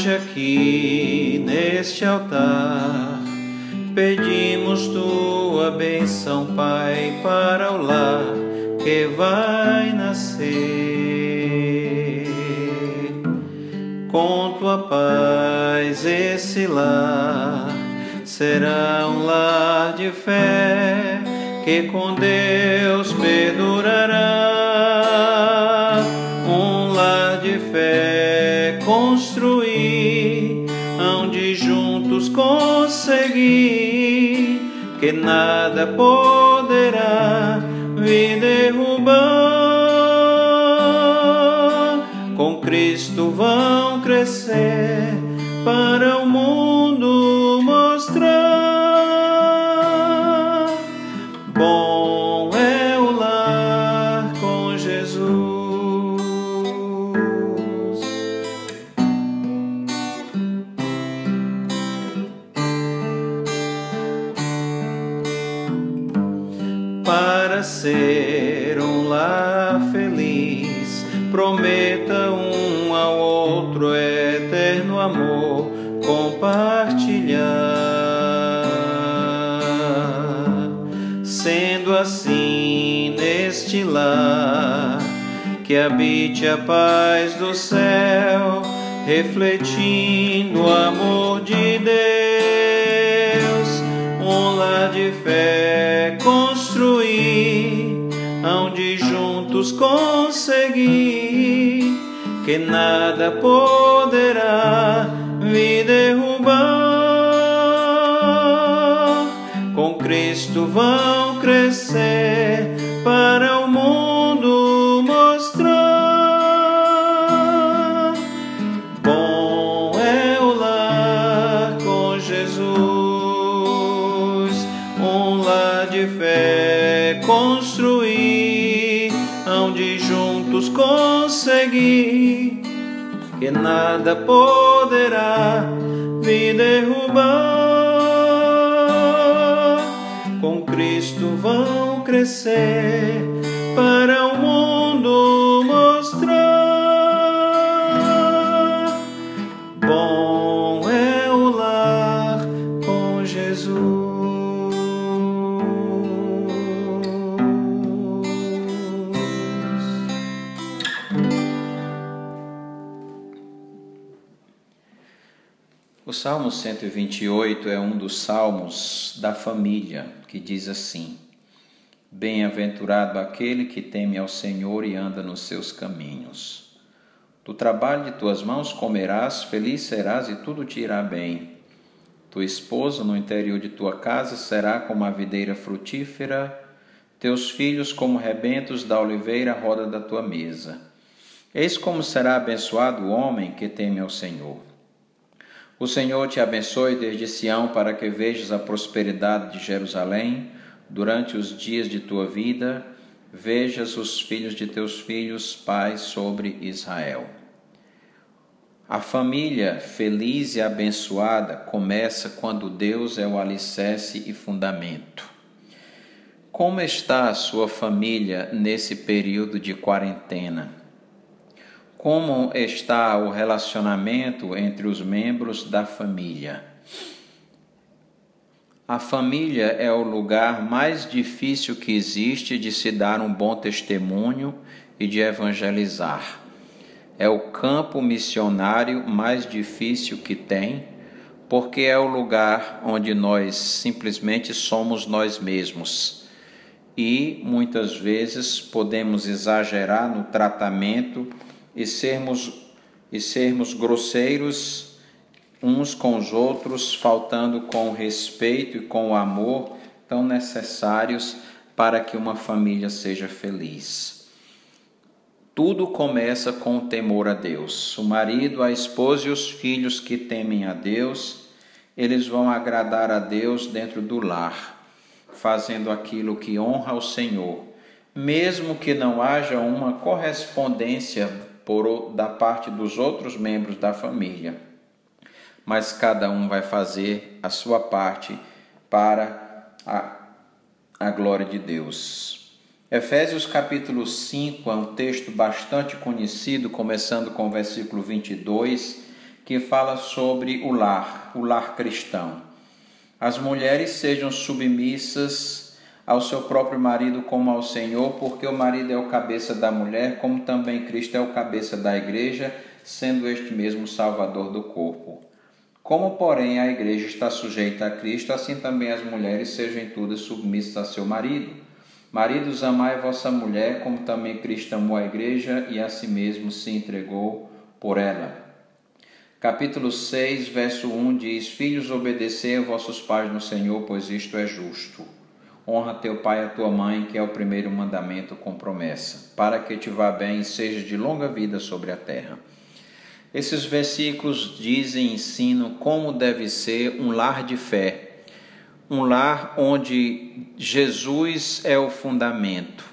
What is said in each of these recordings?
Hoje aqui neste altar pedimos tua benção, Pai, para o lar que vai nascer. Com tua paz esse lar será um lar de fé que com Deus perdurará. Um lar de fé juntos conseguir que nada poderá me derrubar. Com Cristo vão crescer para o mundo feliz, prometa um ao outro eterno amor. Compartilhar. Sendo assim neste lar que habite a paz do céu, refletindo o amor conseguir que nada poderá me derrubar. Com Cristo vão crescer que nada poderá me derrubar. Com Cristo vão crescer para o mundo mostrar. Bom é o lar com Jesus. Salmo 128 é um dos salmos da família, que diz assim: Bem-aventurado aquele que teme ao Senhor e anda nos seus caminhos. Do trabalho de tuas mãos comerás, feliz serás e tudo te irá bem. Tua esposa no interior de tua casa será como a videira frutífera, teus filhos como rebentos da oliveira roda da tua mesa. Eis como será abençoado o homem que teme ao Senhor. O Senhor te abençoe desde Sião para que vejas a prosperidade de Jerusalém durante os dias de tua vida, vejas os filhos de teus filhos, pais sobre Israel. A família feliz e abençoada começa quando Deus é o alicerce e fundamento. Como está a sua família nesse período de quarentena? Como está o relacionamento entre os membros da família? A família é o lugar mais difícil que existe de se dar um bom testemunho e de evangelizar. É o campo missionário mais difícil que tem, porque é o lugar onde nós simplesmente somos nós mesmos. E muitas vezes podemos exagerar no tratamento e sermos, e sermos grosseiros uns com os outros, faltando com o respeito e com o amor tão necessários para que uma família seja feliz. Tudo começa com o temor a Deus. O marido, a esposa e os filhos que temem a Deus, eles vão agradar a Deus dentro do lar, fazendo aquilo que honra ao Senhor, mesmo que não haja uma correspondência por, da parte dos outros membros da família. Mas cada um vai fazer a sua parte para a, a glória de Deus. Efésios capítulo 5 é um texto bastante conhecido, começando com o versículo 22, que fala sobre o lar, o lar cristão. As mulheres sejam submissas ao seu próprio marido como ao Senhor, porque o marido é o cabeça da mulher, como também Cristo é o cabeça da igreja, sendo este mesmo Salvador do corpo. Como, porém, a igreja está sujeita a Cristo, assim também as mulheres sejam em tudo submissas a seu marido. Maridos, amai vossa mulher, como também Cristo amou a igreja e a si mesmo se entregou por ela. Capítulo 6, verso 1 diz: Filhos, obedecei a vossos pais no Senhor, pois isto é justo. Honra teu pai e a tua mãe, que é o primeiro mandamento com promessa, para que te vá bem e seja de longa vida sobre a terra. Esses versículos dizem e ensinam como deve ser um lar de fé, um lar onde Jesus é o fundamento.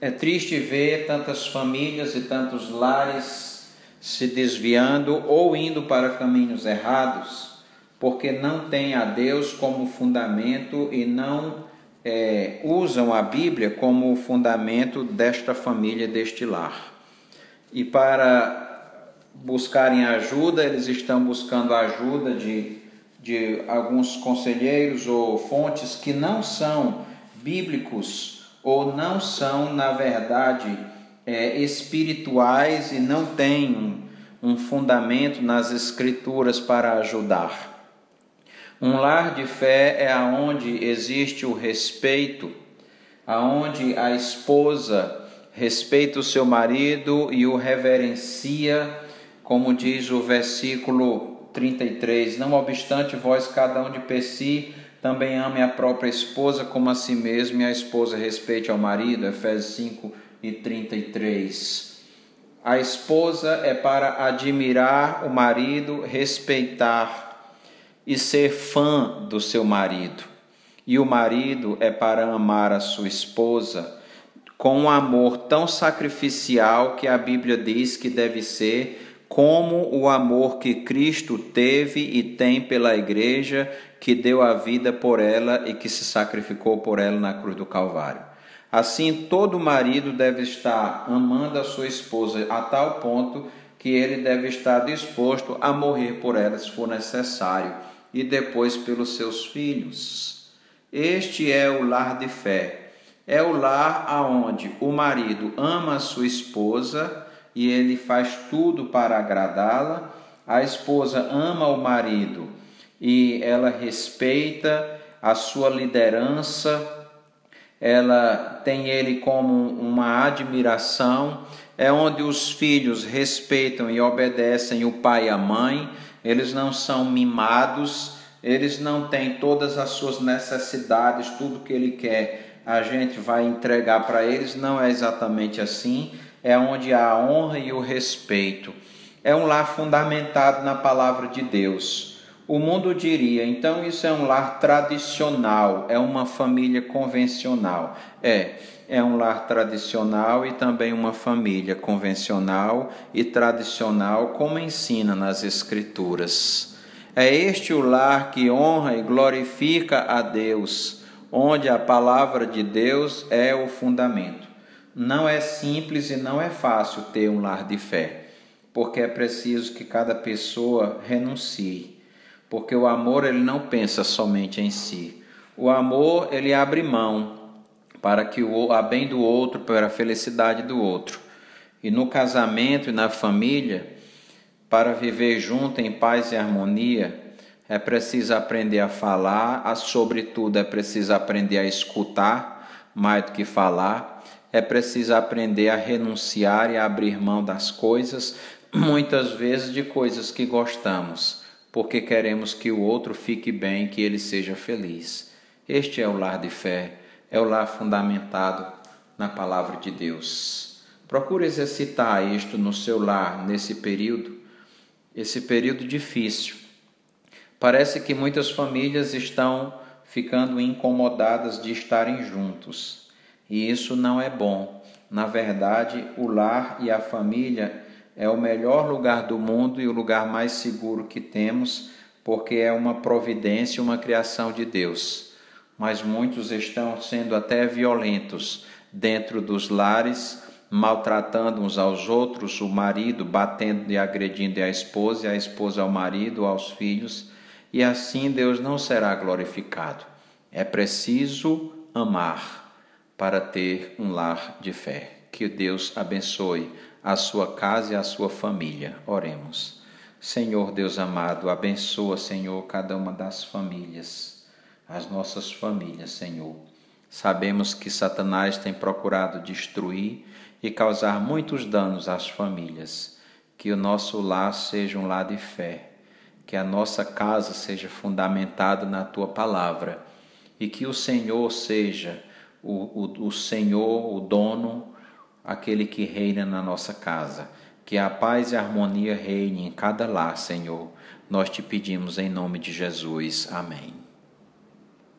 É triste ver tantas famílias e tantos lares se desviando ou indo para caminhos errados, porque não têm a Deus como fundamento e não é, usam a Bíblia como fundamento desta família, deste lar. E para buscarem ajuda, eles estão buscando ajuda de, de alguns conselheiros ou fontes que não são bíblicos ou não são, na verdade, é, espirituais e não têm um fundamento nas escrituras para ajudar. Um lar de fé é aonde existe o respeito, aonde a esposa respeita o seu marido e o reverencia como diz o versículo 33, não obstante vós cada um de per si também ame a própria esposa como a si mesmo e a esposa respeite ao marido, Efésios 5 e 33. A esposa é para admirar o marido, respeitar e ser fã do seu marido. E o marido é para amar a sua esposa com um amor tão sacrificial que a Bíblia diz que deve ser como o amor que Cristo teve e tem pela igreja, que deu a vida por ela e que se sacrificou por ela na cruz do Calvário. Assim, todo marido deve estar amando a sua esposa a tal ponto que ele deve estar disposto a morrer por ela se for necessário e depois pelos seus filhos. Este é o lar de fé. É o lar aonde o marido ama a sua esposa e ele faz tudo para agradá-la. A esposa ama o marido e ela respeita a sua liderança, ela tem ele como uma admiração, é onde os filhos respeitam e obedecem o pai e a mãe, eles não são mimados, eles não têm todas as suas necessidades, tudo que ele quer, a gente vai entregar para eles, não é exatamente assim é onde há a honra e o respeito. É um lar fundamentado na palavra de Deus. O mundo diria, então isso é um lar tradicional, é uma família convencional. É, é um lar tradicional e também uma família convencional e tradicional, como ensina nas Escrituras. É este o lar que honra e glorifica a Deus, onde a palavra de Deus é o fundamento. Não é simples e não é fácil ter um lar de fé, porque é preciso que cada pessoa renuncie, porque o amor ele não pensa somente em si. O amor ele abre mão para que o a bem do outro, para a felicidade do outro. E no casamento e na família, para viver junto em paz e harmonia, é preciso aprender a falar, sobretudo é preciso aprender a escutar mais do que falar é preciso aprender a renunciar e a abrir mão das coisas, muitas vezes de coisas que gostamos, porque queremos que o outro fique bem, que ele seja feliz. Este é o lar de fé, é o lar fundamentado na palavra de Deus. Procure exercitar isto no seu lar nesse período, esse período difícil. Parece que muitas famílias estão ficando incomodadas de estarem juntos e isso não é bom. Na verdade, o lar e a família é o melhor lugar do mundo e o lugar mais seguro que temos, porque é uma providência, uma criação de Deus. Mas muitos estão sendo até violentos dentro dos lares maltratando uns aos outros, o marido batendo e agredindo a esposa, e a esposa ao marido, aos filhos, e assim Deus não será glorificado. É preciso amar para ter um lar de fé. Que Deus abençoe a sua casa e a sua família. Oremos. Senhor Deus amado, abençoa, Senhor, cada uma das famílias, as nossas famílias, Senhor. Sabemos que Satanás tem procurado destruir e causar muitos danos às famílias. Que o nosso lar seja um lar de fé, que a nossa casa seja fundamentada na tua palavra e que o Senhor seja o, o, o Senhor, o dono, aquele que reina na nossa casa. Que a paz e a harmonia reine em cada lar, Senhor. Nós te pedimos em nome de Jesus. Amém.